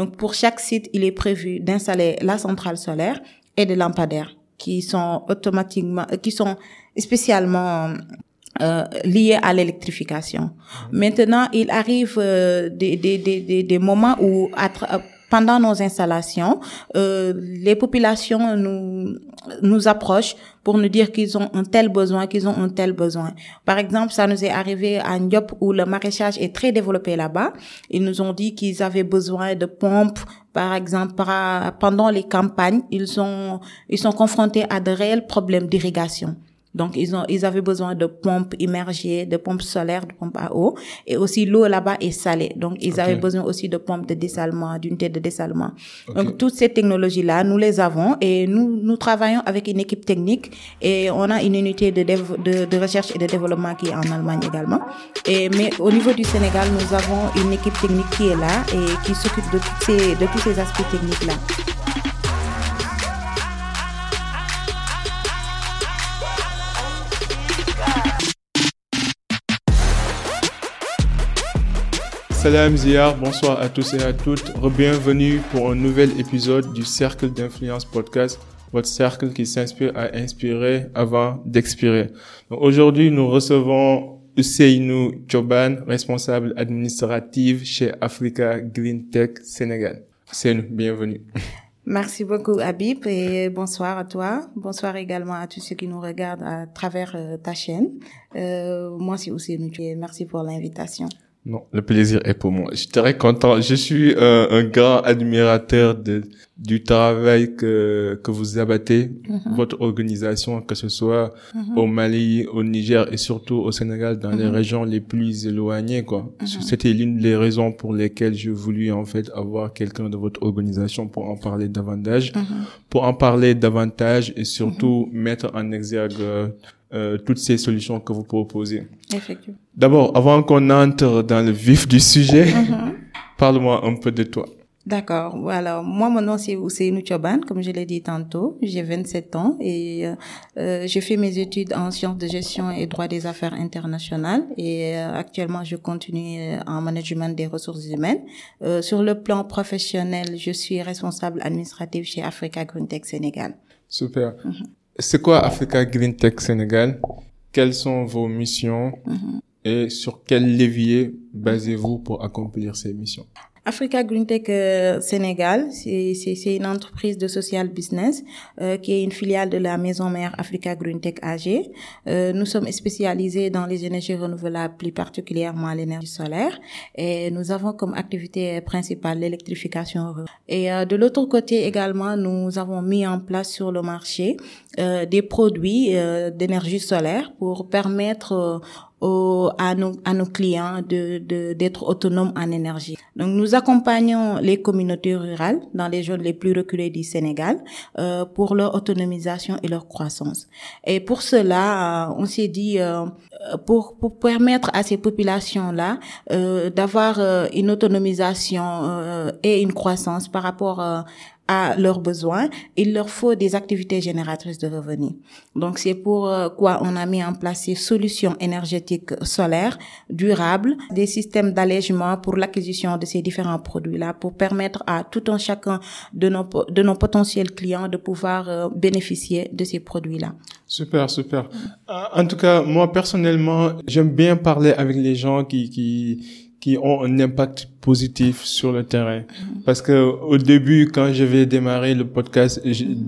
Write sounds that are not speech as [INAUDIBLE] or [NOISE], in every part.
Donc pour chaque site, il est prévu d'installer la centrale solaire et des lampadaires qui sont automatiquement, euh, qui sont spécialement euh, liés à l'électrification. Maintenant, il arrive euh, des, des, des, des, moments où à pendant nos installations, euh, les populations nous nous approchent pour nous dire qu'ils ont un tel besoin, qu'ils ont un tel besoin. Par exemple, ça nous est arrivé à Ndiop où le maraîchage est très développé là-bas. Ils nous ont dit qu'ils avaient besoin de pompes. Par exemple, pendant les campagnes, ils sont ils sont confrontés à de réels problèmes d'irrigation. Donc, ils ont, ils avaient besoin de pompes immergées, de pompes solaires, de pompes à eau. Et aussi, l'eau là-bas est salée. Donc, ils avaient besoin aussi de pompes de dessalement, d'unités de dessalement. Donc, toutes ces technologies-là, nous les avons et nous, nous travaillons avec une équipe technique et on a une unité de, de, de recherche et de développement qui est en Allemagne également. Et, mais au niveau du Sénégal, nous avons une équipe technique qui est là et qui s'occupe de, toutes ces, de tous ces aspects techniques-là. Salam Ziyar, bonsoir à tous et à toutes. Bienvenue pour un nouvel épisode du Cercle d'influence podcast, votre cercle qui s'inspire à inspirer avant d'expirer. Aujourd'hui, nous recevons Ousseinou Choban, responsable administratif chez Africa Green Tech Sénégal. Ousseinou, bienvenue. [LAUGHS] Merci beaucoup Habib et bonsoir à toi. Bonsoir également à tous ceux qui nous regardent à travers euh, ta chaîne. Euh, moi c'est Ousseinou et merci pour l'invitation. Non, le plaisir est pour moi. Je suis très content. Je suis un, un grand admirateur de, du travail que, que vous abattez, mhm. votre organisation, que ce soit mhm. au Mali, au Niger et surtout au Sénégal, dans les mhm. régions les plus éloignées, quoi. C'était l'une des raisons pour lesquelles j'ai voulu, en fait, avoir quelqu'un de votre organisation pour en parler davantage, pour en parler davantage et surtout mettre en exergue euh, toutes ces solutions que vous proposez. Effectivement. D'abord, avant qu'on entre dans le vif du sujet, mm-hmm. parle-moi un peu de toi. D'accord. Voilà. Moi, mon nom, c'est Ousseinou Choban, comme je l'ai dit tantôt. J'ai 27 ans et euh, euh, j'ai fait mes études en sciences de gestion et droit des affaires internationales. Et euh, actuellement, je continue euh, en management des ressources humaines. sur le plan professionnel, je suis responsable administratif chez Africa Green Tech Sénégal. Super. Mm-hmm. C'est quoi Africa Green Tech Sénégal? Quelles sont vos missions? Mm-hmm. et sur quel levier basez-vous pour accomplir ces missions? Africa Green Tech euh, Sénégal, c'est une entreprise de social business euh, qui est une filiale de la maison mère Africa Green Tech AG. Euh, nous sommes spécialisés dans les énergies renouvelables, plus particulièrement l'énergie solaire, et nous avons comme activité principale l'électrification. Et euh, de l'autre côté également, nous avons mis en place sur le marché euh, des produits d'énergie solaire pour permettre à, nos, clients de d'être autonomes en énergie. Donc nous accompagnons les communautés rurales dans les zones les plus reculées du Sénégal euh, pour leur autonomisation et leur croissance. Et pour cela, euh, on s'est dit euh, pour pour permettre à ces populations là euh, d'avoir euh, une autonomisation et une croissance par rapport à leurs besoins, il leur faut des activités génératrices de revenus. Donc c'est pour euh, on a mis en place ces solutions énergétiques solaires durables, des systèmes d'allègement pour l'acquisition de ces différents produits-là, pour permettre à tout un chacun de nos, de nos potentiels clients de pouvoir euh, bénéficier de ces produits-là. Super, super. En tout cas, moi personnellement, j'aime bien parler avec les gens qui, qui qui ont un impact positif sur le terrain. Parce que au début, quand je vais démarrer le podcast,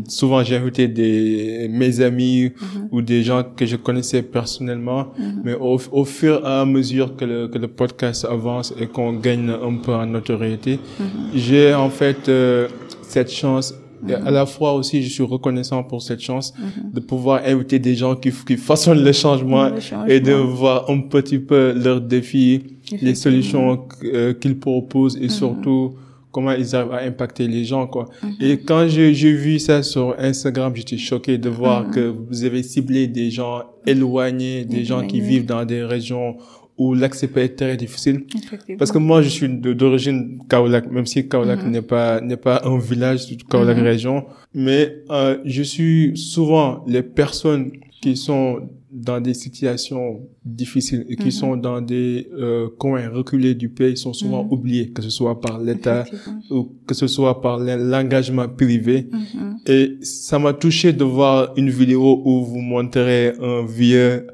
souvent j'ai invité des mes amis ou des gens que je connaissais personnellement. Mais au, au, fur et à mesure que le, que le podcast avance et qu'on gagne un peu en notoriété, j'ai en fait euh, cette chance et à la fois aussi, je suis reconnaissant pour cette chance de pouvoir inviter des gens qui, qui façonnent le changement, le changement, et de voir un petit peu leurs défis, les solutions euh, qu'ils proposent et mhm. surtout comment ils arrivent à impacter les gens quoi. Mhm. Et quand j'ai vu ça sur Instagram, j'étais choqué de voir mhm. que vous avez ciblé des gens éloignés, des gens qui vivent dans des régions où l'accès peut être très difficile. Parce que moi, je suis d'origine Kaolack, même si Kaolack n'est pas n'est pas un village, Kaolack région, mais euh, je suis souvent les personnes qui sont dans des situations difficiles et qui mm-hmm. sont dans des euh, coins reculés du pays sont souvent mm-hmm. oubliés, que ce soit par l'État ou que ce soit par l'engagement privé. Mm-hmm. Et ça m'a touché de voir une vidéo où vous montrez un vieux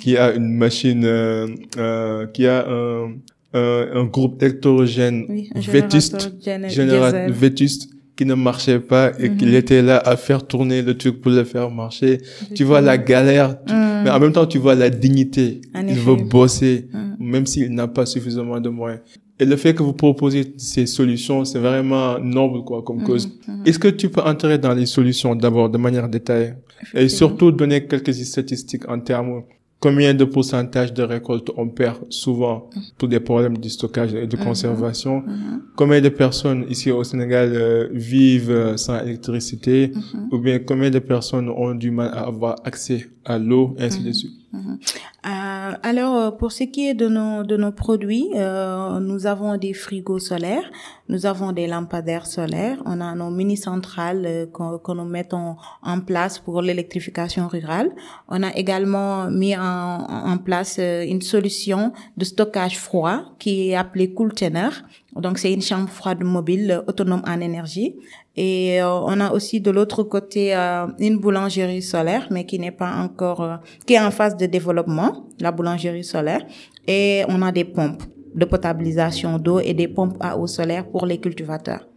qui a une machine, euh, euh, qui a un, un, groupe électrogène vétuste, général, vétuste qui ne marchait pas et qu'il était là à faire tourner le truc pour le faire marcher. Tu vois la galère, mais en même temps tu vois la dignité. il veut bosser, même s'il n'a pas suffisamment de moyens. Et le fait que vous proposez ces solutions, c'est vraiment noble quoi comme cause. Est-ce que tu peux entrer dans les solutions d'abord de manière détaillée? Et surtout donner quelques statistiques en termes combien de pourcentage de récolte on perd souvent pour des problèmes de stockage et de mhm. conservation, mhm. combien de personnes ici au Sénégal euh, vivent euh, sans électricité, mhm. ou bien combien de personnes ont du mal à avoir accès à l'eau, ainsi de suite. Euh, alors, euh, pour ce qui est de nos, de nos produits, euh, nous avons des frigos solaires, nous avons des lampadaires solaires, on a nos mini-centrales euh, que, nous mettons en place pour l'électrification rurale. On a également mis en, en place une solution de stockage froid qui est appelée Cooltener. Donc, c'est une chambre froide mobile autonome en énergie. Et on a aussi de l'autre côté une boulangerie solaire, mais qui n'est pas encore, qui est en phase de développement la boulangerie solaire, et on a des pompes de potabilisation d'eau et des pompes à eau solaire pour les cultivateurs.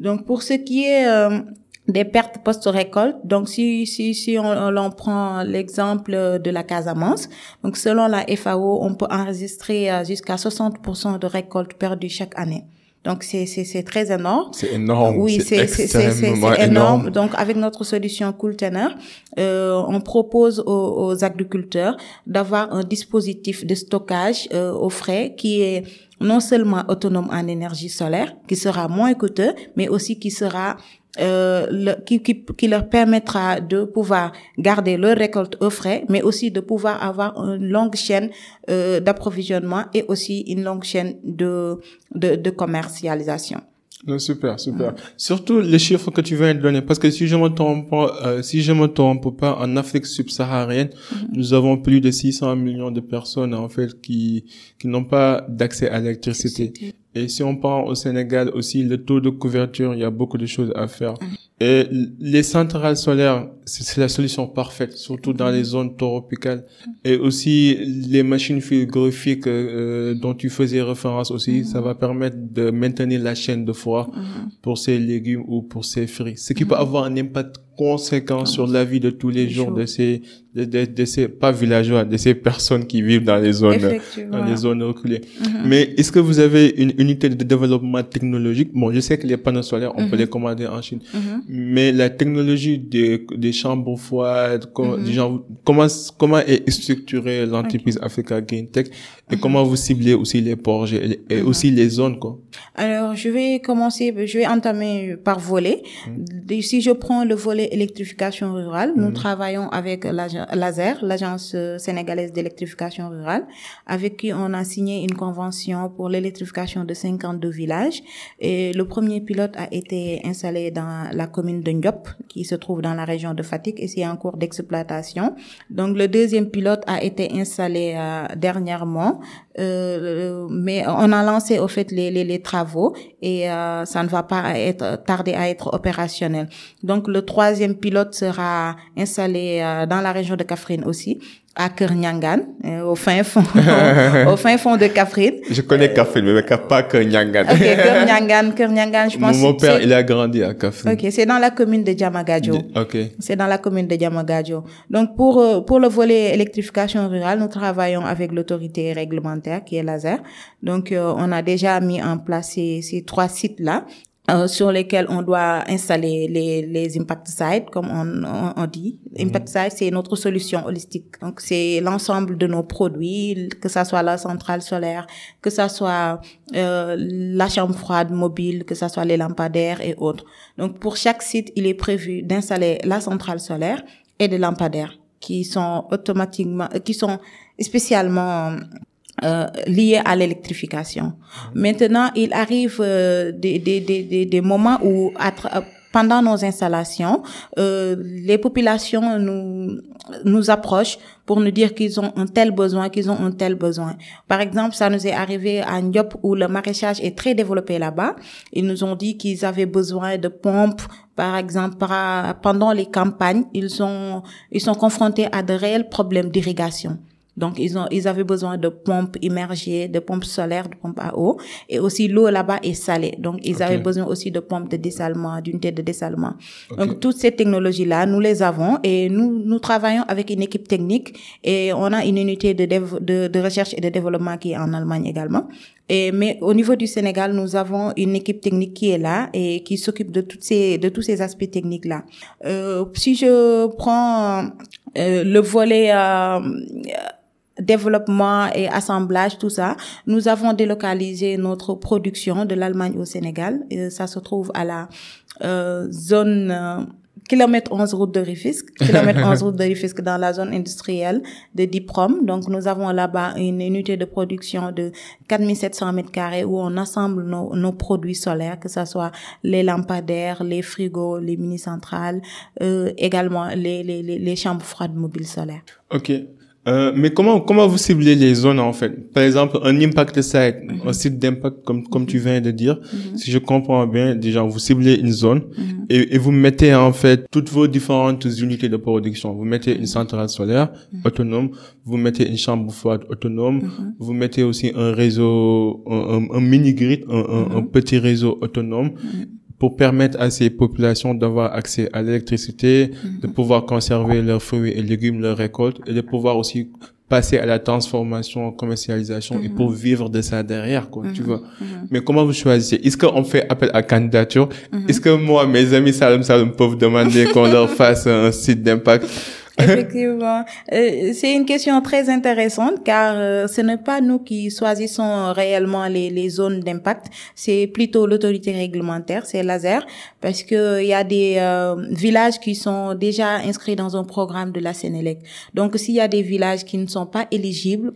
Donc pour ce qui est euh, des pertes post-récolte, donc si si si on, on prend l'exemple de la Casamance, donc selon la FAO, on peut enregistrer euh, jusqu'à 60% de récoltes perdues chaque année. Donc c'est c'est c'est très énorme. C'est énorme. Oui, c'est c'est c'est énorme. Donc avec notre solution Cooltener, euh, on propose aux, aux agriculteurs d'avoir un dispositif de stockage euh, au frais qui est non seulement autonome en énergie solaire, qui sera moins coûteux, mais aussi qui sera euh, qui, qui, qui, leur permettra de pouvoir garder leur récolte au frais, mais aussi de pouvoir avoir une longue chaîne euh, d'approvisionnement et aussi une longue chaîne de, de, de commercialisation. Super, super. Surtout les chiffres que tu viens de donner, parce que si je me trompe pas, euh, si je me trompe pas, en Afrique subsaharienne, mm-hmm. nous avons plus de 600 millions de personnes en fait qui qui n'ont pas d'accès à l'électricité. Et si on prend au Sénégal aussi le taux de couverture, il y a beaucoup de choses à faire. Et les centrales solaires, c'est la solution parfaite, surtout dans les zones tropicales. Et aussi les machines frigorifiques euh, dont tu faisais référence aussi, ça va permettre de maintenir la chaîne de froid pour ces légumes ou pour ces fruits. Ce qui peut avoir un impact conséquences sur la vie de tous les jours de ces, de, de, de, ces, pas villageois, de ces personnes qui vivent dans les zones, dans les zones reculées. Mm-hmm. Mais est-ce que vous avez une unité de développement technologique? Bon, je sais que les panneaux solaires, on peut mm-hmm. les commander en Chine. Mm-hmm. Mais la technologie des, des chambres froides, comment, comment, comment est structurée l'entreprise Africa Green Tech et comment vous ciblez aussi les projets et, aussi les zones, quoi? Alors, je vais commencer, je vais entamer par volet. Si je prends le volet électrification rurale. Nous mhm. travaillons avec l'ASER, l'Agence sénégalaise d'électrification rurale, avec qui on a signé une convention pour l'électrification de 52 villages. Et le premier pilote a été installé dans la commune de Ndiop, qui se trouve dans la région de Fatik, et c'est en cours d'exploitation. Donc le deuxième pilote a été installé euh, dernièrement, euh, mais on a lancé au fait les, les, les travaux et euh, ça ne va pas être tarder à être opérationnel. Donc le troisième pilote sera installé euh, dans la région de Kafrine aussi à Kernyangan, euh, au fin fond, [LAUGHS] au, fin fond de Kafrine. Je connais Kafrine, mais pas Kernyangan. Ok, Kernyangan, Kernyangan, je pense. Mon, père, il a grandi à Kafrine. Ok, c'est dans la commune de Diamagadjo. Ok. C'est dans la commune de Diamagadjo. Donc, pour, euh, pour le volet électrification rurale, nous travaillons avec l'autorité réglementaire qui est laser. Donc, on a déjà mis en place ces, ces trois sites-là. Euh, sur lesquels on doit installer les, les impact sites, comme on, on, dit. Mhm. Impact site, c'est notre solution holistique. Donc, c'est l'ensemble de nos produits, que ça soit la centrale solaire, que ça soit euh, la chambre froide mobile, que ça soit les lampadaires et autres. Donc, pour chaque site, il est prévu d'installer la centrale solaire et des lampadaires qui sont automatiquement, qui sont spécialement euh, liées à l'électrification. Maintenant, il arrive euh, des, des, des, des moments où, à pendant nos installations, euh, les populations nous nous approchent pour nous dire qu'ils ont un tel besoin, qu'ils ont un tel besoin. Par exemple, ça nous est arrivé à Ndiop où le maraîchage est très développé là-bas. Ils nous ont dit qu'ils avaient besoin de pompes. Par exemple, pendant les campagnes, ils ont ils sont confrontés à de réels problèmes d'irrigation. Donc, ils ont, ils avaient besoin de pompes immergées, de pompes solaires, de pompes à eau. Et aussi, l'eau là-bas est salée. Donc, ils avaient besoin aussi de pompes de dessalement, d'unités de dessalement. Donc, toutes ces technologies-là, nous les avons et nous, nous travaillons avec une équipe technique et on a une unité de, de, de recherche et de développement qui est en Allemagne également. Et, mais au niveau du Sénégal, nous avons une équipe technique qui est là et qui s'occupe de toutes ces, de tous ces aspects techniques là. Euh, si je prends euh, le volet euh, développement et assemblage, tout ça. Nous avons délocalisé notre production de l'Allemagne au Sénégal. Et ça se trouve à la euh, zone euh, kilomètre 11 route de Rifisque, [LAUGHS] kilomètre 11 route de Rifisque dans la zone industrielle de Diprom. Donc nous avons là-bas une unité de production de 4700 mètres carrés où on assemble nos, nos produits solaires, que ce soit les lampadaires, les frigos, les mini-centrales, euh, également les, les, les chambres froides mobiles solaires. Ok. Euh, mais comment comment vous ciblez les zones en fait? Par exemple, un impact site, un site d'impact comme comme tu viens de dire. Mhm. Si je comprends bien, déjà vous ciblez une zone mhm. et, et, vous mettez en fait toutes vos différentes unités de production. Vous mettez une centrale solaire mhm. autonome, vous mettez une chambre froide autonome, vous mettez aussi un réseau, un, un, mini grid, un, un, petit réseau autonome pour permettre à ces populations d'avoir accès à l'électricité, de mhm. pouvoir conserver leurs fruits et légumes, leurs récoltes, et de pouvoir aussi passer à la transformation, commercialisation et pour mhm. vivre de ça derrière, quoi, tu mhm. vois. Mais comment vous choisissez? Est-ce qu'on fait appel à candidature? Est-ce que moi, mes amis Salem Salem peuvent demander qu'on leur [LAUGHS] fasse un site d'impact? Effectivement. Euh, c'est une question très intéressante car euh, ce n'est pas nous qui choisissons réellement les, les zones d'impact, c'est plutôt l'autorité réglementaire, c'est laser, parce que il y a des euh, villages qui sont déjà inscrits dans un programme de la Sénélec. Donc s'il y a des villages qui ne sont pas éligibles,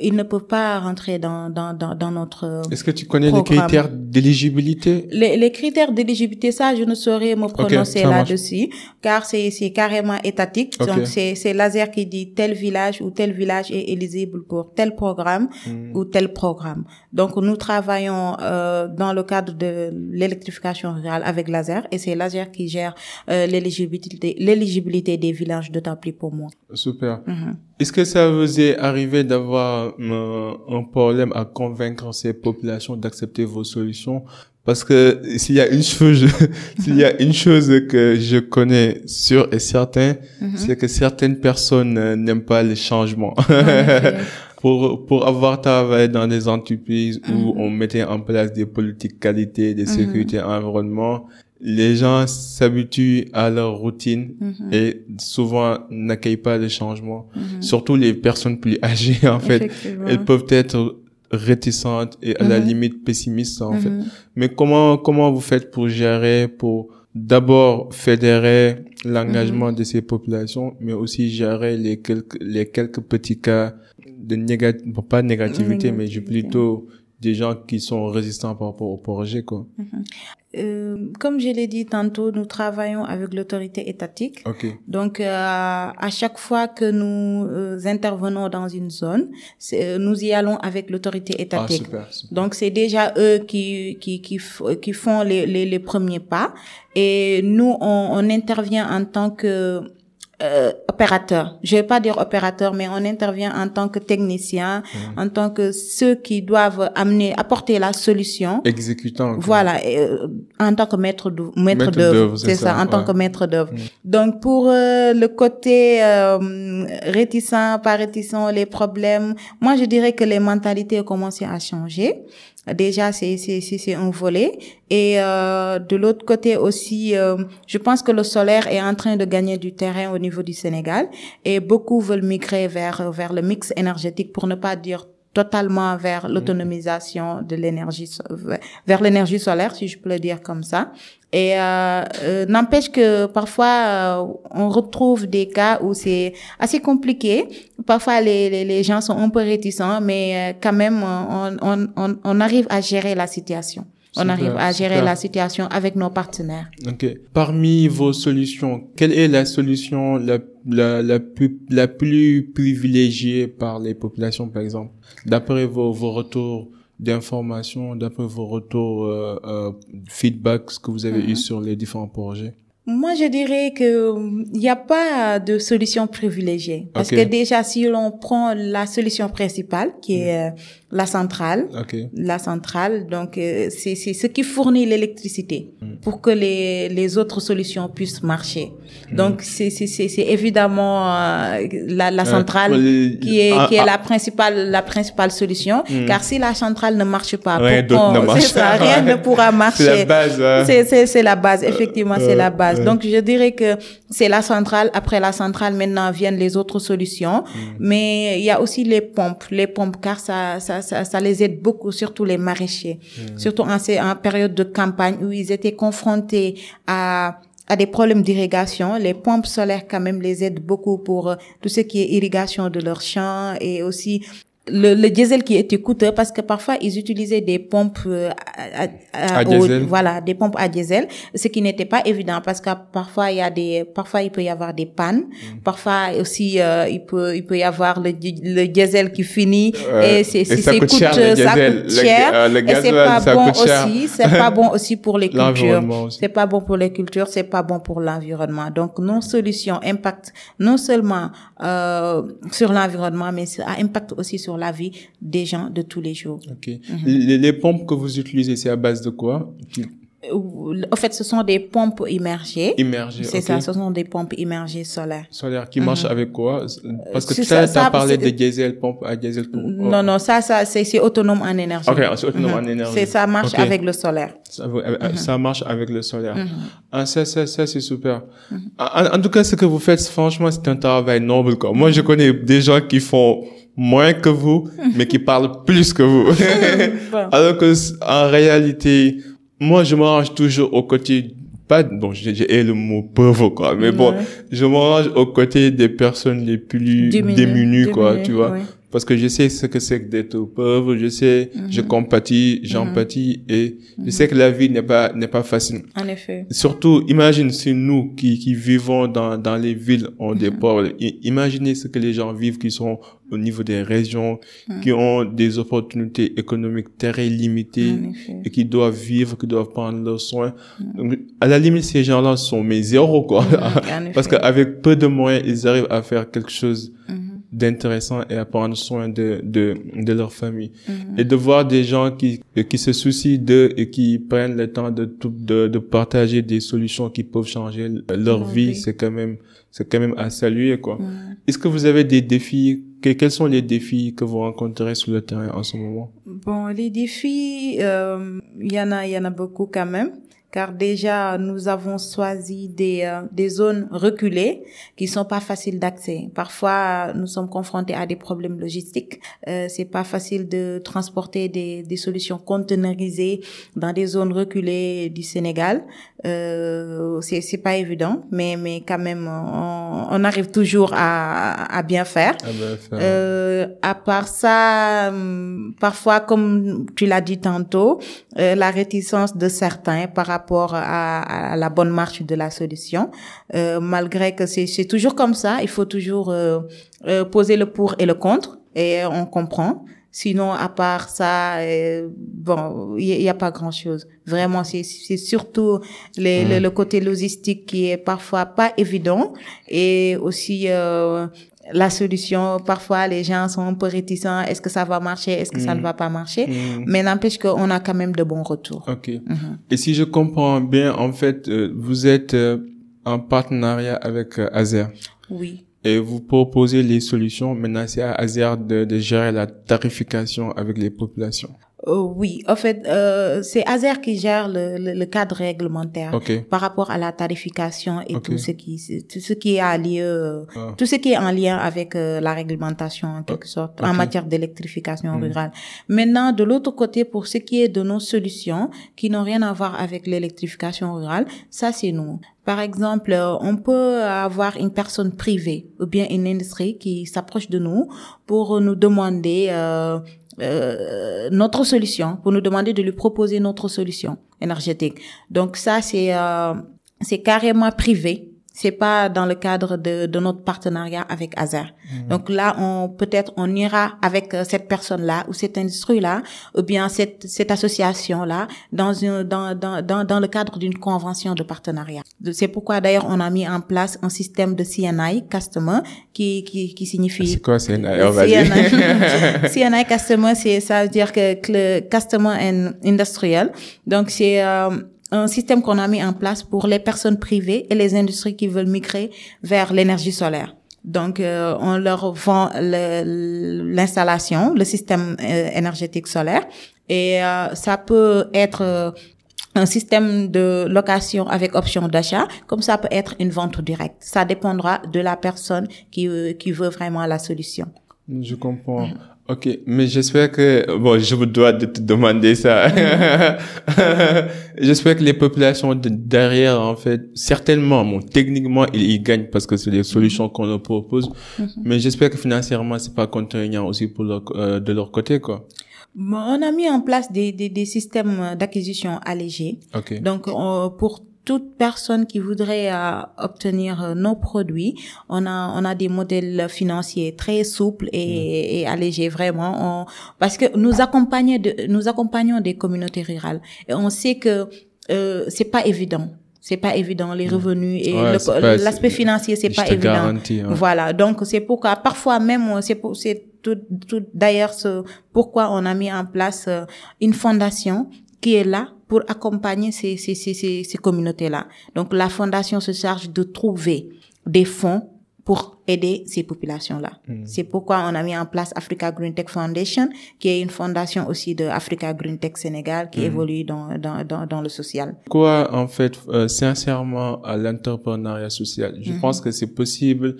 ils ne peuvent pas rentrer dans, dans, dans, dans notre Est-ce que tu connais les critères d'éligibilité? Les, les critères d'éligibilité, ça, je ne saurais me prononcer là-dessus, car c'est carrément étatique. Donc, c'est laser qui dit tel village ou tel village est éligible pour tel programme hmm. ou tel programme. Donc, nous travaillons euh, dans le cadre de l'électrification rurale avec laser et c'est laser qui gère euh, l'éligibilité des villages d'autant plus pour moi. Super. Mhm. Est-ce que ça vous est arrivé d'avoir euh, un problème à convaincre ces populations d'accepter vos solutions? Parce que s'il y a une chose, [LAUGHS] s'il y a une chose que je connais sûr et certain, mhm. c'est que certaines personnes euh, n'aiment pas les changements. [LAUGHS] pour pour avoir travaillé dans des entreprises où mhm. on mettait en place des politiques qualité, de sécurité, environnement, les gens s'habituent à leur routine mhm. et souvent n'accueillent pas les changements. Mhm. Surtout les personnes plus [LAUGHS] âgées, en fait. Elles peuvent être réticentes et à la mhm. limite pessimistes, en fait. Mais comment, comment vous faites pour gérer, pour d'abord fédérer l'engagement de ces populations, mais aussi gérer les quelques, les quelques petits cas de négativité, pas négativité, mais plutôt des gens qui sont résistants par rapport au projet, quoi. Euh, comme je l'ai dit tantôt, nous travaillons avec l'autorité étatique. Okay. Donc, euh, à chaque fois que nous euh, intervenons dans une zone, euh, nous y allons avec l'autorité ah, étatique. Ah, super, super. Donc, c'est déjà eux qui qui qui, qui font les, les, les premiers pas, et nous on, on intervient en tant que euh, opérateur. Je vais pas dire opérateur, mais on intervient en tant que technicien, mmh. en tant que ceux qui doivent amener, apporter la solution. Exécutant. Voilà, euh, en tant que maître d'œuvre, maître, d'œuvre, c'est ça, en tant que maître d'œuvre. Mmh. Donc pour euh, le côté euh, réticent, pas réticent, les problèmes, moi je dirais que les mentalités ont commencé à changer. Déjà, c'est c'est c'est un volet. Et euh, de l'autre côté aussi, euh, je pense que le solaire est en train de gagner du terrain au niveau du Sénégal et beaucoup veulent migrer vers vers le mix énergétique pour ne pas dire totalement vers l'autonomisation de l'énergie vers l'énergie solaire si je peux le dire comme ça. Et euh, euh, n'empêche que parfois euh, on retrouve des cas où c'est assez compliqué. Parfois les, les, les, gens sont un peu réticents mais quand même on, on, on, on arrive à gérer la situation on arrive à gérer la situation avec nos partenaires. Ok. Parmi vos solutions, quelle est la solution la, la, la, plus, la plus privilégiée par les populations, par exemple, d'après vos, vos retours d'informations, d'après vos retours, euh, euh, feedbacks que vous avez eu sur les différents projets? Moi, je dirais que il n'y a pas de solution privilégiée. Parce que déjà, si l'on prend la solution principale, qui est la centrale, la centrale, donc c'est c'est ce qui fournit l'électricité pour que les les autres solutions puissent marcher. Donc c'est c'est c'est évidemment la la centrale qui est qui est la principale la principale solution. Car si la centrale ne marche pas, rien, ne marche. Ça, rien ne pourra marcher. C'est la base. C'est c'est c'est la base. Effectivement, c'est la base. Donc, je dirais que c'est la centrale. Après la centrale, maintenant viennent les autres solutions. Mais il y a aussi les pompes, les pompes, car ça, ça, ça, ça les aide beaucoup, surtout les maraîchers. Surtout en, en période de campagne où ils étaient confrontés à à des problèmes d'irrigation. Les pompes solaires quand même les aident beaucoup pour tout ce qui est irrigation de leurs champs et aussi le, le, diesel qui était coûteux parce que parfois ils utilisaient des pompes euh, à, à, diesel. voilà des pompes à diesel ce qui n'était pas évident parce que parfois il y a des parfois il peut y avoir des pannes. Mm. parfois aussi euh, il peut il peut y avoir le, le diesel qui finit. Et c'est c'est ça coûte cher, ça coûte cher. euh, le, et c'est pas bon aussi c'est pas bon aussi pour les [LAUGHS] cultures. C'est pas bon pour les cultures c'est pas bon pour l'environnement. Donc nos solutions impactent non seulement euh, sur l'environnement mais ça impacte aussi sur la vie des gens de tous les jours. Ok. les, les, pompes que vous utilisez, c'est à base de quoi? En fait, ce sont des pompes immergées. Immergées, C'est ça, ce sont des pompes immergées solaires. Solaires qui marchent avec quoi? Parce que tu as parlé de diesel, pompe à diesel. Pour... Non, non, ça, ça c'est autonome en énergie. Ok, c'est autonome en énergie. C'est ça marche avec le solaire. Ça, ça marche avec le solaire. ah, ça, ça, ça c'est super. en, en, tout cas, ce que vous faites, franchement, c'est un travail noble. Quoi. Moi, je connais des gens qui font moins que vous, mais qui parlent plus que vous. [LAUGHS] Alors que en réalité, moi, je me range toujours au côté pas bon j'ai le mot pauvre quoi mais bon je me range aux côtés des personnes les plus démunies, quoi tu vois parce que je sais ce que c'est que d'être pauvre, je sais, je mhm. compatis, j'empathie mhm. et je mhm. sais que la vie n'est pas n'est pas facile. En effet. Surtout, imagine si nous qui qui vivons dans dans les villes ont des pauvres, imaginez ce que les gens vivent qui sont au niveau des régions, qui ont des opportunités économiques très limitées et qui doivent vivre, qui doivent prendre leurs soins. Donc, à la limite, ces gens-là sont mes zéros quoi, [LAUGHS] parce qu'avec peu de moyens, ils arrivent à faire quelque chose d'intéressant et à prendre soin de, de, de leur famille. Mhm. Et de voir des gens qui, qui se soucient d'eux et qui prennent le temps de, de, de partager des solutions qui peuvent changer leur vie, c'est quand même, c'est quand même à saluer, quoi. Est-ce que vous avez des défis? Quels sont les défis que vous rencontrez sur le terrain en ce moment? Bon, les défis, euh, il y en a, il y en a beaucoup quand même car déjà nous avons choisi des, euh, des zones reculées qui sont pas faciles d'accès. Parfois, nous sommes confrontés à des problèmes logistiques. Euh, c'est pas facile de transporter des, des solutions conteneurisées dans des zones reculées du Sénégal. Euh, c'est c'est pas évident, mais mais quand même on, on arrive toujours à, à bien faire. À, bien faire. Euh, à part ça, hum, parfois comme tu l'as dit tantôt, euh, la réticence de certains par rapport à, à, la bonne marche de la solution. Euh, malgré que c'est toujours comme ça, il faut toujours euh, euh, poser le pour et le contre et on comprend. Sinon, à part ça, euh, bon, il n'y a, pas grand-chose. Vraiment, c'est surtout les, le, le, côté logistique qui est parfois pas évident et aussi euh, la solution. Parfois, les gens sont un peu réticents. Est-ce que ça va marcher? Est-ce que ça ne mm. va pas marcher? Mm. Mais n'empêche qu'on a quand même de bons retours. OK. Mhm. Et si je comprends bien, en fait, euh, vous êtes euh, en partenariat avec Azer. Oui. Et vous proposez les solutions. C'est à Azer de gérer la tarification avec les populations. Euh, oui, en fait, euh, c'est Azer qui gère le, le, le cadre réglementaire par rapport à la tarification et tout ce qui tout ce qui est à euh, ah. tout ce qui est en lien avec euh, la réglementation en quelque sorte en matière d'électrification hmm. rurale. Maintenant, de l'autre côté, pour ce qui est de nos solutions qui n'ont rien à voir avec l'électrification rurale, ça c'est nous. Par exemple, on peut avoir une personne privée ou bien une industrie qui s'approche de nous pour nous demander euh, euh, notre solution, pour nous demander de lui proposer notre solution énergétique. Donc ça, c'est euh, c'est carrément privé c'est pas dans le cadre de, de notre partenariat avec Azer. Mhm. Donc là, on peut-être on ira avec euh, cette personne-là ou cette industrie-là ou bien cette, cette association-là dans, une, dans, dans, dans, dans le cadre d'une convention de partenariat. C'est pourquoi d'ailleurs on a mis en place un système de CNI, Customer, qui, qui, qui signifie... C'est quoi CNI? CNI, CNI Customer, c'est, ça veut dire que, que le Customer and Industrial. Donc c'est... Euh, un système qu'on a mis en place pour les personnes privées et les industries qui veulent migrer vers l'énergie solaire. Donc, euh, on leur vend l'installation, le, système euh, énergétique solaire, et euh, ça peut être un système de location avec option d'achat, comme ça peut être une vente directe. Ça dépendra de la personne qui, qui veut vraiment la solution. Je comprends. Ok, mais j'espère que bon, je vous dois de te demander ça. [LAUGHS] j'espère que les populations de derrière, en fait, certainement, bon, techniquement, ils, gagnent parce que c'est les solutions qu'on leur propose. Mhm. Mais j'espère que financièrement, c'est pas contraignant aussi pour leur, euh, de leur côté, quoi. on a mis en place des, des, des systèmes d'acquisition allégés. Okay. Donc, pour toute personne qui voudrait euh, obtenir euh, nos produits, on a on a des modèles financiers très souples et, mm. et allégés vraiment. On, parce que nous accompagnons de, nous accompagnons des communautés rurales et on sait que euh, c'est pas évident c'est pas évident les mm. revenus et l'aspect financier c'est pas évident voilà donc c'est pourquoi parfois même c'est c'est tout, tout d'ailleurs pourquoi on a mis en place euh, une fondation qui est là pour accompagner ces, ces, ces, ces communautés-là. Donc la fondation se charge de trouver des fonds pour aider ces populations-là. Hmm. C'est pourquoi on a mis en place Africa Green Tech Foundation, qui est une fondation aussi de Africa Green Tech Sénégal, qui hmm. évolue dans, dans, dans, dans, le social. Quoi, en fait, euh, sincèrement, à l'entrepreneuriat social, je hmm. pense que c'est possible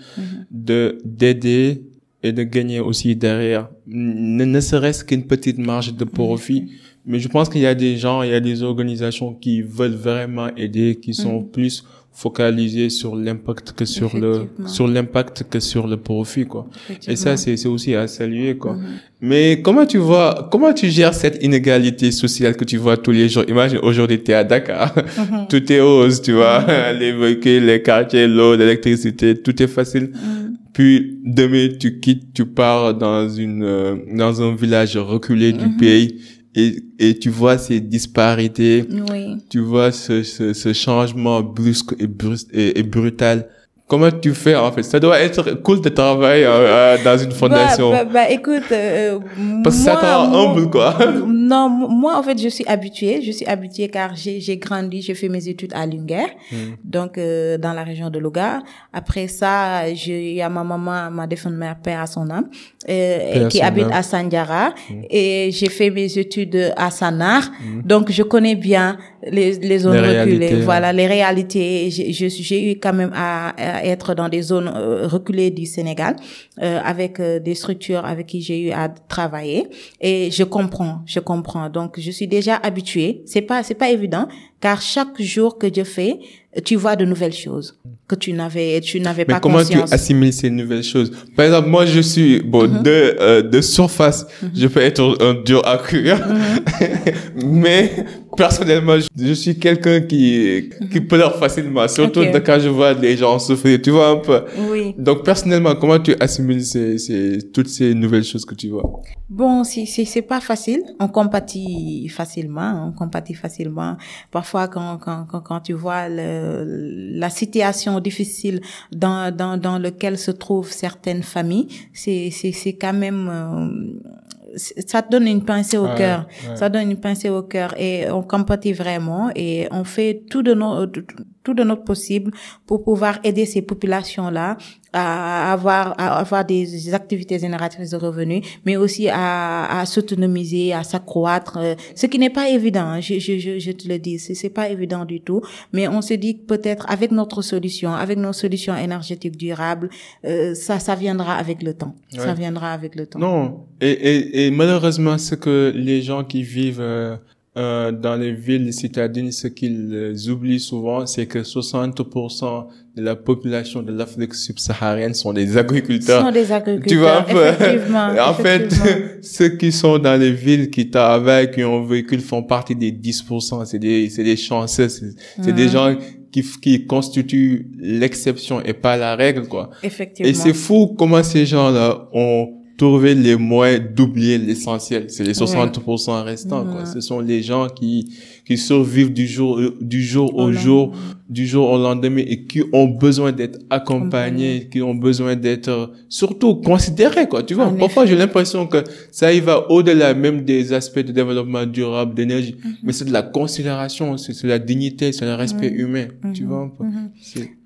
de d'aider et de gagner aussi derrière, ne, ne serait-ce qu'une petite marge de profit mais je pense qu'il y a des gens, il y a des organisations qui veulent vraiment aider, qui sont mm. plus focalisées sur l'impact que sur le sur l'impact que sur le profit quoi. Et ça c'est c'est aussi à saluer quoi. Mm-hmm. Mais comment tu vois comment tu gères cette inégalité sociale que tu vois tous les jours? Imagine aujourd'hui tu es à Dakar. Mm-hmm. [LAUGHS] tout est hausse, tu vois, [LAUGHS] les véhicules, les quartiers, l'eau, l'électricité, tout est facile. Puis demain tu quittes, tu pars dans une euh, dans un village reculé du pays et, et tu vois ces disparités, oui. tu vois ce, ce, ce changement brusque et, brusque et, et brutal Comment tu fais en fait? Ça doit être cool de travailler euh, euh dans une fondation. Bah, bah, bah écoute, euh, parce que ça te rend humble quoi. [LAUGHS] Non, moi en fait je suis habituée, je suis habituée car j'ai j'ai grandi, j'ai fait mes études à Lunger, hmm. donc euh, dans la région de Louga. Après ça, il y a ma maman, ma défunte mère, père à son âme, euh, qui habite à Sandiara, hmm. et j'ai fait mes études à Sanar, hmm. donc je connais bien les les zones reculées, voilà les réalités. J'ai eu quand même à être dans des zones euh, reculées du Sénégal euh, avec euh, des structures avec qui j'ai eu à travailler et je comprends, je comprends. Donc je suis déjà habituée. C'est pas c'est pas évident car chaque jour que je fais, tu vois de nouvelles choses que tu n'avais tu n'avais pas comment tu assimiles ces nouvelles choses? Par exemple moi je suis bon mm-hmm. de euh, de surface mm-hmm. je peux être un dur à cuire. Mm-hmm. [LAUGHS] mais personnellement je, suis quelqu'un qui qui pleure facilement surtout quand je vois les gens souffrir tu vois un peu. Oui. Donc personnellement comment tu assimiles ces, ces toutes ces nouvelles choses que tu vois? Bon c'est c'est c'est pas facile. On compatit facilement on compatit facilement. Parfois quand quand quand, quand tu vois le, la situation difficile dans, dans, dans lequel se trouvent certaines familles, c'est, c'est, c'est quand même, euh, ça donne une pincée au cœur. Ça donne une pincée au cœur et on compatit vraiment et on fait tout de notre, tout de notre possible pour pouvoir aider ces populations-là à avoir, à avoir des activités génératrices de revenus, mais aussi à, à s'autonomiser, à s'accroître, euh, ce qui n'est pas évident, hein, je, je, je, je te le dis, c'est, c'est pas évident du tout, mais on se dit que peut-être avec notre solution, avec nos solutions énergétiques durables, euh, ça, ça viendra avec le temps, ça viendra avec le temps. Non, et, et, et malheureusement, ce que les gens qui vivent euh, euh, dans les villes citadines, ce qu'ils euh, oublient souvent, c'est que 60% de la population de l'Afrique subsaharienne sont des agriculteurs. sont des agriculteurs. Tu vois, effectivement, [LAUGHS] en fait, [LAUGHS] ceux qui sont dans les villes, qui travaillent, qui ont véhicule, font partie des 10%. C'est des, c'est des chanceux. C'est des gens qui, qui constituent l'exception et pas la règle, quoi. Effectivement. Et c'est fou comment ces gens-là ont trouver les moyens d'oublier l'essentiel. C'est les 60% restants, quoi. Ce sont les gens qui, qui survivent du jour, du jour au, jour, du jour au lendemain et qui ont besoin d'être accompagnés, qui ont besoin d'être surtout considérés, quoi. Tu vois, parfois j'ai l'impression que ça y va au-delà même des aspects de développement durable, d'énergie, mhm. mais c'est de la considération, c'est la dignité, c'est le respect humain, tu mhm. vois.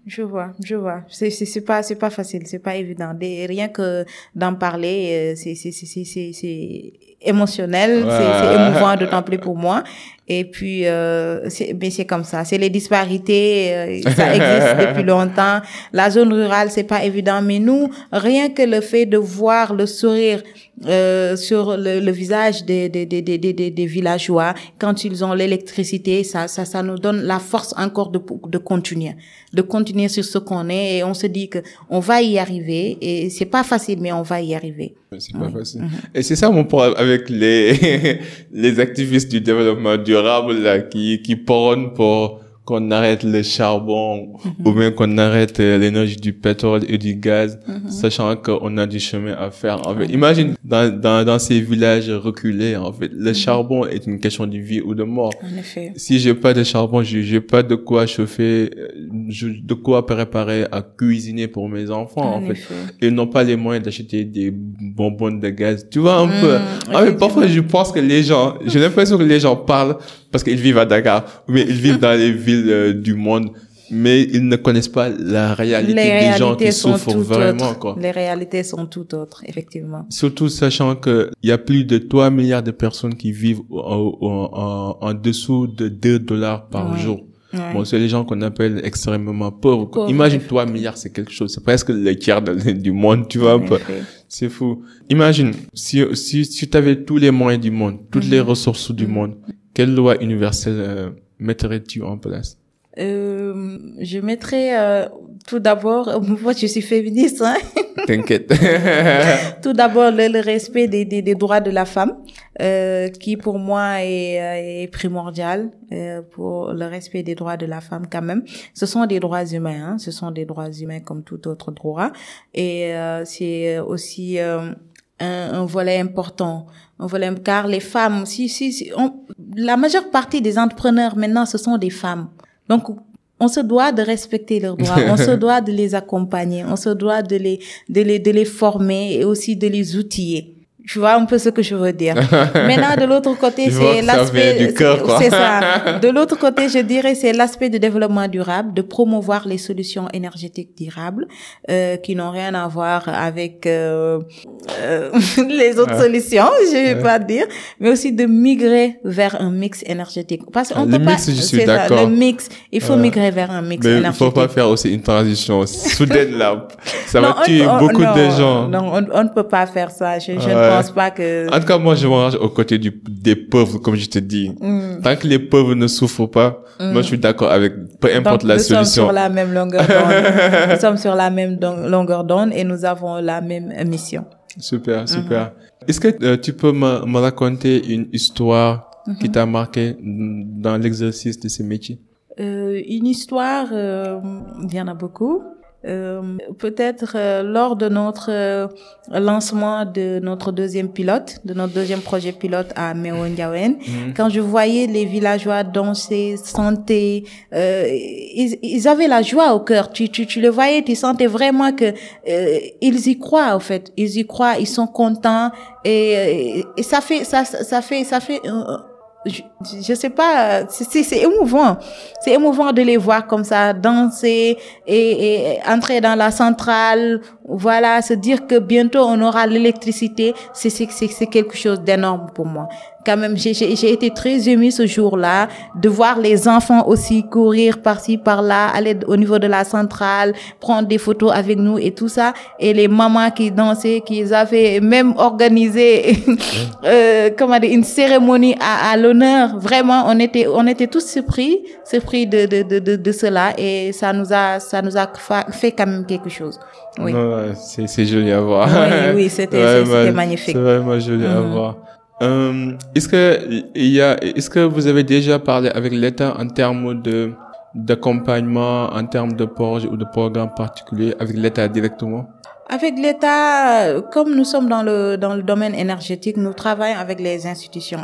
Je vois, je vois. C'est c'est c'est pas c'est pas facile, c'est pas évident. Des, rien que d'en parler, euh, c'est c'est c'est c'est c'est émotionnel, c'est émouvant d'autant plus pour moi. Et puis, euh, mais c'est comme ça. C'est les disparités, euh, ça existe [LAUGHS] depuis longtemps. La zone rurale, c'est pas évident, mais nous, rien que le fait de voir le sourire euh, sur le, le, visage des, des, des, des, des, villageois quand ils ont l'électricité, ça, ça, ça nous donne la force encore de, de continuer, de continuer sur ce qu'on est et on se dit que on va y arriver et c'est pas facile, mais on va y arriver. C'est pas facile. Mhm. Et c'est ça mon problème avec les [LAUGHS] les activistes du développement durable là qui qui pour qu'on arrête le charbon mhm. ou bien qu'on arrête euh, l'énergie du pétrole et du gaz, mhm. sachant qu'on a du chemin à faire. En fait, imagine dans, dans, dans ces villages reculés, en fait, le mhm. charbon est une question de vie ou de mort. En effet. Si j'ai pas de charbon, j'ai pas de quoi chauffer, euh, de quoi préparer à cuisiner pour mes enfants, en, fait. Ils n'ont pas les moyens d'acheter des bonbons de gaz. Tu vois un peu. Ah, mais parfois, je pense que les gens, j'ai l'impression que les gens parlent parce qu'ils vivent à Dakar, mais ils vivent dans les villes euh, du monde, mais ils ne connaissent pas la réalité des gens qui souffrent vraiment. Quoi. Les réalités sont tout autres, effectivement. Surtout sachant que il y a plus de 3 milliards de personnes qui vivent en, en, dessous de 2 dollars par jour. Bon, c'est les gens qu'on appelle extrêmement pauvres. Imagine 3 milliards, c'est quelque chose. C'est presque le tiers [LAUGHS] du monde, tu vois. C'est fou. Imagine, si, si, si tu avais tous les moyens du monde, toutes les mhm. ressources du monde, quelle loi universelle euh, mettrais-tu en place? Euh, Je mettrais euh, tout d'abord, moi je suis féministe, hein [LAUGHS] T'inquiète. [LAUGHS] tout d'abord le, respect des, des, des, droits de la femme, euh, qui pour moi est, euh, est primordial euh, pour le respect des droits de la femme quand même. Ce sont des droits humains, hein, ce sont des droits humains comme tout autre droit, et euh, c'est aussi un, un, volet important car les femmes si si, si on, la majeure partie des entrepreneurs maintenant ce sont des femmes donc on se doit de respecter leurs droits, on se [LAUGHS] doit de les accompagner, on se doit de les, de les, de les former et aussi de les outiller. Tu vois un peu ce que je veux dire. [LAUGHS] Maintenant, de l'autre côté, c'est l'aspect, c'est ça. [LAUGHS] De l'autre côté, je dirais, c'est l'aspect de développement durable, de promouvoir les solutions énergétiques durables, euh, qui n'ont rien à voir avec euh, euh, [LAUGHS] les autres solutions, je vais pas dire, mais aussi de migrer vers un mix énergétique. Parce qu'on peut pas, je suis d'accord. Le mix, il faut migrer vers un mix mais énergétique. Il faut pas faire aussi une transition soudaine là. Ça va tuer beaucoup de gens. Non, on, on, ne peut pas faire ça. Je, je pense pas que... En tout cas, moi, je me range aux côtés du, des pauvres, comme je te dis. Mm. Tant que les pauvres ne souffrent pas, mm. moi, je suis d'accord avec peu importe la solution. [LAUGHS] Nous sommes sur la même longueur d'onde. nous sommes sur la même longueur d'onde et nous avons la même mission. Super, super. Mm-hmm. Est-ce que euh, tu peux me, me, raconter une histoire mm-hmm. qui t'a marqué dans l'exercice de ce métier? Euh, une histoire, euh, il y en a beaucoup. Euh, peut-être euh, lors de notre euh, lancement de notre deuxième pilote, de notre deuxième projet pilote à Meondiawen, mhm. quand je voyais les villageois danser, chanter, ils, ils, avaient la joie au cœur. Tu, tu, tu le voyais, tu sentais vraiment que ils y croient en fait. Ils y croient, ils sont contents et, et ça fait ça ça fait ça fait je, je sais pas, c'est émouvant. C'est émouvant de les voir comme ça, danser et, et, entrer dans la centrale. Voilà, se dire que bientôt on aura l'électricité, c'est quelque chose d'énorme pour moi. Quand même, j'ai été très émue ce jour-là de voir les enfants aussi courir par-ci, par-là, aller au niveau de la centrale, prendre des photos avec nous et tout ça. Et les mamans qui dansaient, qui avaient même organisé, [LAUGHS] euh, comment dire, une cérémonie à, à l'honneur. Vraiment, on était, on était tous surpris, surpris de, de, de, de, de cela et ça nous a, ça nous a fait quand même quelque chose. Oui. c'est joli à voir. Oui, oui, c'était [LAUGHS] magnifique. C'est vraiment joli à mhm. voir. Euh, est-ce que il y a, est-ce que vous avez déjà parlé avec l'État en termes de d'accompagnement, en termes de projet ou de programme particulier avec l'État directement? Avec l'État, comme nous sommes dans le dans le domaine énergétique, nous travaillons avec les institutions,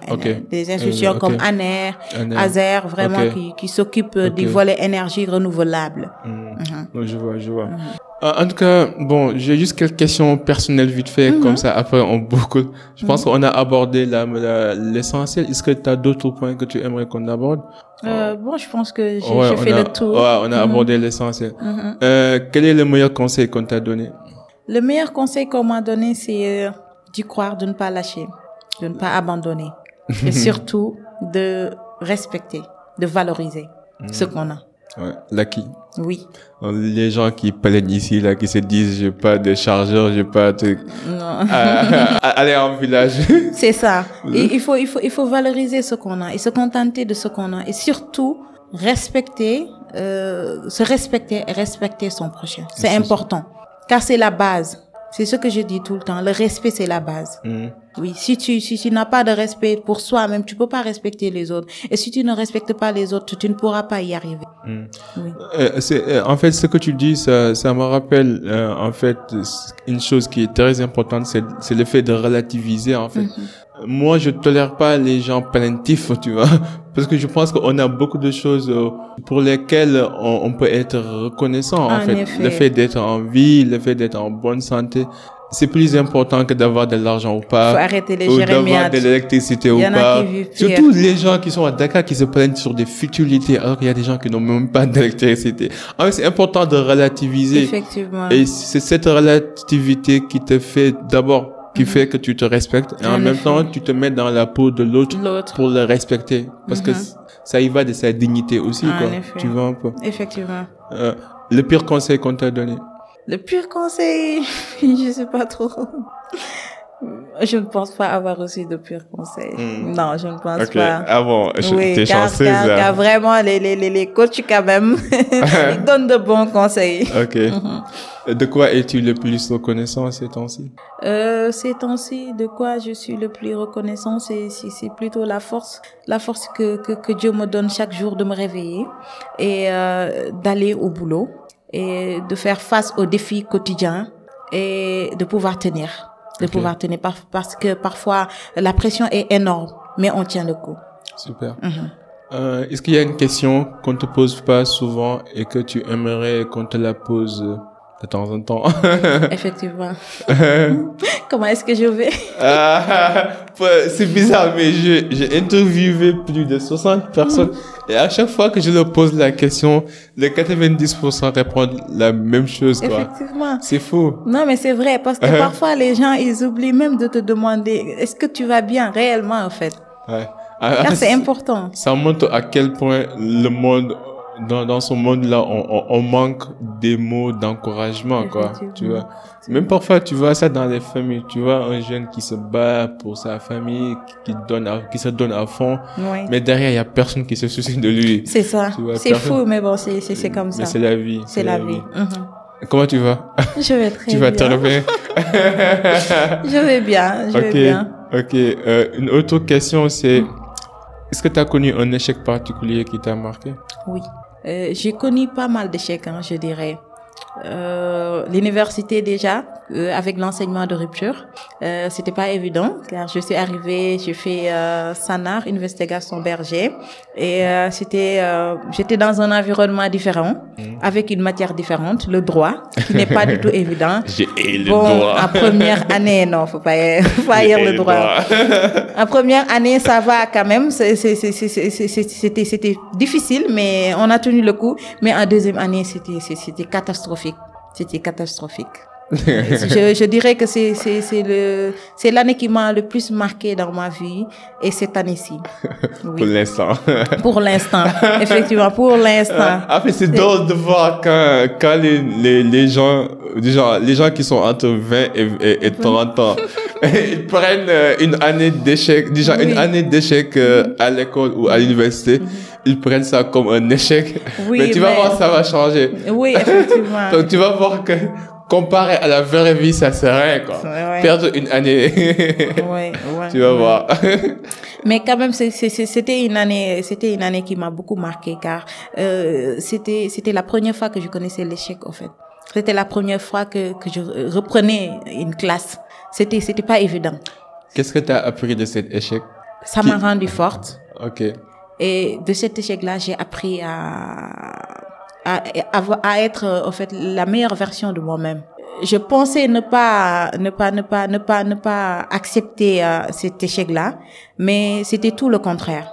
des institutions euh, comme ANER, AZER, vraiment qui qui s'occupent du volet énergie renouvelable. Hmm. Mhm. Je vois, je vois. Mhm. Euh, en tout cas, bon, j'ai juste quelques questions personnelles vite fait, comme mhm. ça, après on boucle. Je pense qu'on a abordé l'essentiel. Est-ce que tu as d'autres points que tu aimerais qu'on aborde? Euh, Bon, je pense que j'ai fait le tour. Ouais, on a abordé l'essentiel. Euh, quel est le meilleur conseil qu'on t'a donné? Le meilleur conseil qu'on m'a donné, c'est euh, d'y croire, de ne pas lâcher, de ne pas abandonner. [LAUGHS] et surtout, de respecter, de valoriser ce mhm. qu'on a. Ouais, l'acquis. Oui. Les gens qui plaignent ici, là, qui se disent, j'ai pas de chargeur, j'ai pas de... Non. aller en village. [LAUGHS] C'est ça. Et il faut, il faut, il faut valoriser ce qu'on a et se contenter de ce qu'on a et surtout respecter, euh, se respecter et respecter son prochain. C'est important. Car c'est la base. C'est ce que je dis tout le temps. Le respect, c'est la base. Mm. Oui, si tu, si tu n'as pas de respect pour soi-même, tu peux pas respecter les autres. Et si tu ne respectes pas les autres, tu ne pourras pas y arriver. Mm. Oui. Euh, euh, en fait, ce que tu dis, ça, ça me rappelle, euh, en fait, une chose qui est très importante, c'est, c'est le fait de relativiser, en fait. Mm-hmm moi, je tolère pas les gens plaintifs, [LAUGHS] tu vois, parce que je pense qu'on a beaucoup de choses euh, pour lesquelles on, peut être reconnaissant, en, fait. Le fait d'être en vie, le fait d'être en bonne santé, c'est plus important que d'avoir de l'argent ou pas. Faut arrêter les ou d'avoir de l'électricité ou pas. Surtout les gens qui sont à Dakar qui se plaignent sur des futilités alors qu'il y a des gens qui n'ont même pas [LAUGHS] d'électricité. En c'est important de relativiser. Effectivement. Et c'est cette relativité qui te fait d'abord qui fait que tu te respectes et en, même temps tu te mets dans la peau de l'autre pour le respecter. Parce que mhm. ça y va de sa dignité aussi quoi. tu vois un peu. Effectivement. Euh, le pire conseil qu'on t'a donné? Le pire conseil [LAUGHS] je sais pas trop je ne pense pas avoir reçu de pire conseil. Hmm. Non, je ne pense pas. Ah bon, oui, t'es chanceuse. Car, car, vraiment, les, les, les, les coachs, quand même, [LAUGHS] ils donnent de bons conseils. Ok. [LAUGHS] De quoi es-tu le plus reconnaissant ces temps-ci? Euh, Ces temps-ci, de quoi je suis le plus reconnaissant, c'est plutôt la force, la force que, que, que, Dieu me donne chaque jour de me réveiller et euh, d'aller au boulot et de faire face aux défis quotidiens et de pouvoir tenir de pouvoir tenir parce que parfois la pression est énorme, mais on tient le coup. Super. Mhm. euh, Est-ce qu'il y a une question qu'on te pose pas souvent et que tu aimerais qu'on te la pose? De temps en temps. Effectivement. [LAUGHS] Comment est-ce que je vais? Ah, C'est bizarre, mais j'ai interviewé plus de 60 personnes et à chaque fois que je leur pose la question, les 90% répondent la même chose. Quoi. Effectivement. C'est fou. Non, mais c'est vrai parce que uh-huh. parfois les gens ils oublient même de te demander est-ce que tu vas bien réellement en fait? Ouais. Car ah, c'est [LAUGHS] important. Ça montre à quel point le monde dans, dans ce monde-là, on, on, manque des mots d'encouragement, quoi. Tu vois. Même parfois, tu vois ça dans les familles. Tu vois un jeune qui se bat pour sa famille, qui, donne, qui se donne à fond. Mais derrière, il y a personne qui se soucie de lui. C'est ça. C'est fou, mais bon, c'est, c'est, comme ça. Mais c'est la vie. C'est la, vie. Mhm. Comment tu vas? [LAUGHS] Je vais très bien. Tu vas très bien. [LAUGHS] je vais bien. Je vais bien. Ok. Euh, une autre question, c'est, est-ce que tu as connu un échec particulier qui t'a marqué? Oui. Euh, j'ai connu pas mal d'échecs, hein, je dirais. Euh, l'université déjà euh, avec l'enseignement de rupture. Euh, c'était pas évident car je suis arrivée j'ai fait euh, Sanar Université Gaston Berger. Et euh, c'était euh, j'étais dans un environnement différent mmh. avec une matière différente le droit qui n'est pas du tout [LAUGHS] évident. J'ai le bon, droit. en première année non faut pas faut pas lire le droit. en première année ça va quand même. C'était c'était difficile mais on a tenu le coup. Mais en deuxième année c'était c'était catastrophique c'était catastrophique. [LAUGHS] je, je dirais que c'est le l'année qui m'a le plus marqué dans ma vie et cette année-ci. [LAUGHS] Pour l'instant. [LAUGHS] Pour l'instant, effectivement, pour l'instant. En fait, c'est drôle de voir quand quand les les, les gens les gens qui sont entre 20 et, et, et 30 ans ils prennent euh, une année d'échec déjà Oui. une année d'échec euh, à l'école ou à l'université ils prennent ça comme un échec. Oui, [LAUGHS] mais tu vas mais- voir ça va changer. Oui, effectivement. [LAUGHS] donc tu vas voir que comparé à la vraie vie ça sert à rien quoi. Ouais, perdre une année. [LAUGHS] Ouais, ouais, tu vas voir. Mais quand même, c'était une année, c'était une année qui m'a beaucoup marqué car euh, c'était c'était la première fois que je connaissais l'échec en fait. C'était la première fois que que je reprenais une classe. C'était c'était pas évident. qu'est-ce que tu as appris de cet échec? Ça Qui- m'a rendu forte. Ok et de cet échec-là, j'ai appris à à, à être en fait la meilleure version de moi-même. Je pensais ne pas ne pas ne pas ne pas ne pas accepter euh, cet échec-là, mais c'était tout le contraire.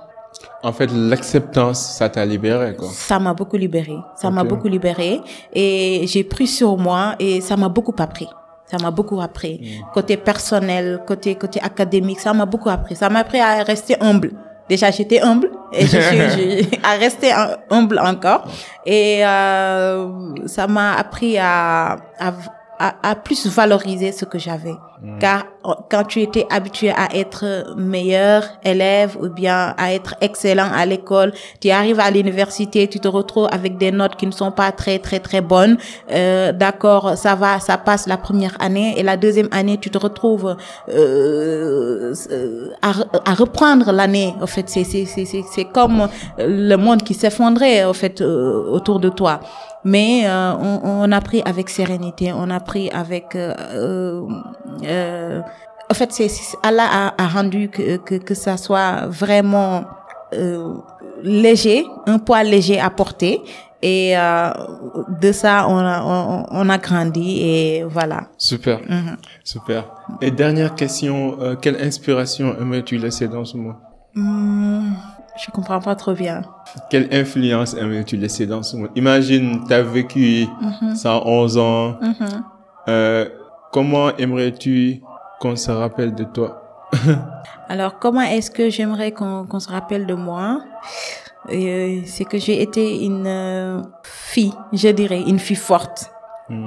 en fait l'acceptance ça t'a libéré quoi Ça m'a beaucoup libéré. Ça m'a beaucoup libéré et j'ai pris sur moi et ça m'a beaucoup appris. Ça m'a beaucoup appris. Mm. Côté personnel, côté côté académique, ça m'a beaucoup appris. Ça m'a appris à rester humble. Déjà, j'étais humble et je suis [LAUGHS] je- à rester hum- humble encore. Et euh, ça m'a appris à, à à, à plus valoriser ce que j'avais. Car euh, quand tu étais habitué à être meilleur élève ou bien à être excellent à l'école, tu arrives à l'université, tu te retrouves avec des notes qui ne sont pas très très très bonnes. Euh, D'accord, ça va, ça passe la première année et la deuxième année, tu te retrouves euh, euh, à, re- à reprendre l'année. En fait, c'est c'est c'est comme le monde qui s'effondrait en fait euh, autour de toi. Mais euh, on, on a pris avec sérénité, on a pris avec euh, euh, euh, en fait, c'est Allah a, a rendu que, que que ça soit vraiment euh, léger, un poids léger à porter. Et euh, de ça, on a, on, on a grandi et voilà. Super, Mhm. super. Et dernière question, euh, quelle inspiration aimerais-tu laisser dans ce Hmm, je comprends pas trop bien. Quelle influence aimerais-tu laisser dans ce monde? Imagine, tu as vécu 111 ans. Mhm. Euh, comment aimerais-tu qu'on se rappelle de toi? [LAUGHS] Alors, comment est-ce que j'aimerais qu'on qu'on se rappelle de moi? Euh, C'est que j'ai été une euh, fille, je dirais, une fille forte.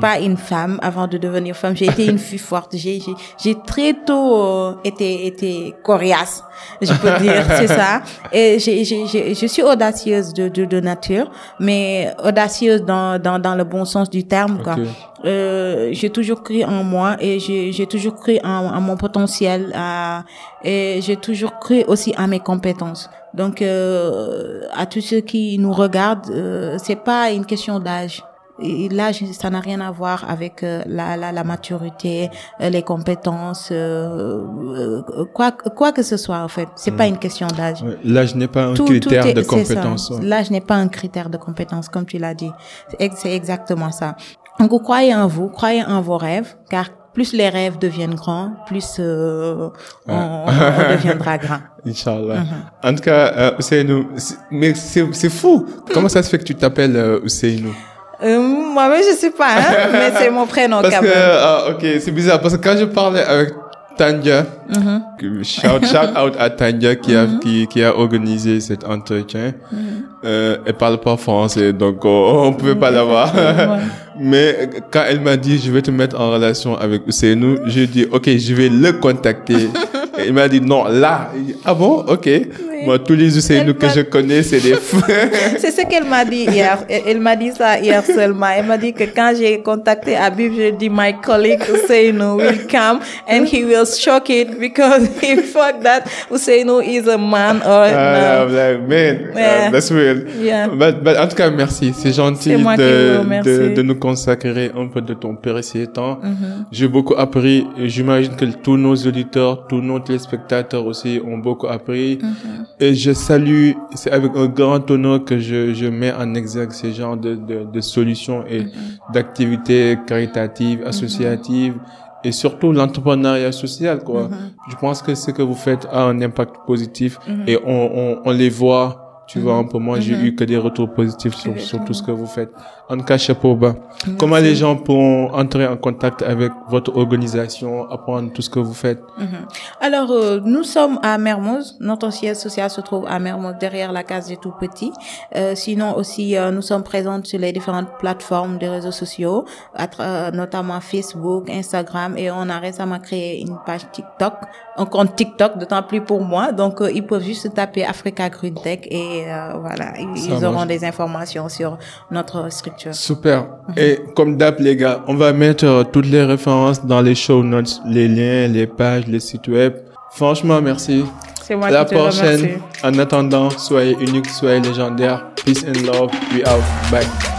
Pas une femme avant de devenir femme. J'ai été une fille forte. J'ai j'ai très tôt euh, été été coriace, je peux [LAUGHS] dire, c'est ça. Et j'ai j'ai j'ai- je suis audacieuse de, de de nature, mais audacieuse dans dans dans le bon sens du terme quoi. Euh, j'ai toujours cru en moi et j'ai j'ai toujours cru en, en mon potentiel à, et j'ai toujours cru aussi à mes compétences. Donc euh, à tous ceux qui nous regardent, euh, c'est pas une question d'âge. Et L'âge, ça n'a rien à voir avec euh, la, la, la maturité, euh, les compétences, euh, quoi, quoi que ce soit en fait. C'est pas une question d'âge. L'âge n'est pas un Tout- critère tout est- de compétence. L'âge n'est pas un critère de compétence, comme tu l'as dit. C'est ex- C'est exactement ça. Donc, vous croyez en vous, croyez en vos rêves, car plus les rêves deviennent grands, plus euh, on, on [LAUGHS] deviendra grand. Inch'Allah. Mhm. En tout cas, euh, Ousseynou, c'est- mais c'est c'est fou. Comment ça se fait que tu t'appelles euh, Ousseynou? Euh, Moi-même, je sais pas, hein, [LAUGHS] mais c'est mon prénom Parce quand que, même. ah, ok, c'est bizarre. Parce que quand je parlais avec Tanja, Mhm. que- shout, shout out à Tanja qui a, qui, qui a organisé cet entretien, Mhm. euh, elle parle pas français, donc on, on pouvait pas l'avoir. Ouais. [LAUGHS] Mais quand elle m'a dit, je vais te mettre en relation avec Ousseynou, j'ai dit, ok, je vais le contacter. [LAUGHS] Il m'a dit, non, là. Dit, ah bon, ok. Moi, tous les Ousseynou Elle que je connais, c'est des. [LAUGHS] C'est ce qu'elle m'a dit hier. Elle m'a dit ça hier seulement. Elle m'a dit que quand j'ai contacté Abib, j'ai dit my colleague Ousseynou will come and he will shock it because [LAUGHS] he thought that Ousseynou is a man or Ah, no. like, man, Yeah. uh, that's weird. Yeah. But, but en tout cas, merci. C'est gentil de, de, de nous consacrer un peu de ton précieux temps. Mhm. J'ai beaucoup appris. J'imagine que tous nos auditeurs, tous nos téléspectateurs aussi ont beaucoup appris. Mhm. Et je salue, c'est avec un grand honneur que je, je mets en exergue ces genres de, de, de solutions et Mhm. d'activités caritatives, associatives et surtout l'entrepreneuriat social, quoi. Je pense que ce que vous faites a un impact positif et on, on, on les voit Tu vois, un peu, moi, j'ai eu que des retours positifs sur, sur tout ce que vous faites. En tout cas, chapeau bas. Comment les gens pourront entrer en contact avec votre organisation, apprendre tout ce que vous faites? Alors, euh, nous sommes à Mermoz. Notre siège social se trouve à Mermoz, derrière la case des tout-petits. Euh, sinon aussi, euh, nous sommes présents sur les différentes plateformes des réseaux sociaux, à tra- notamment Facebook, Instagram, et on a récemment créé une page TikTok, un compte TikTok, d'autant plus pour moi. Donc, euh, ils peuvent juste taper Africa Green Tech et euh, voilà, ils, auront des informations sur notre structure. Super. Et comme d'hab, les gars, on va mettre euh, toutes les références dans les show notes, les liens, les pages, les sites web. Franchement, merci. C'est moi À la qui te prochaine. remercie. En attendant, soyez uniques, soyez légendaires. Peace and love. We out. Bye.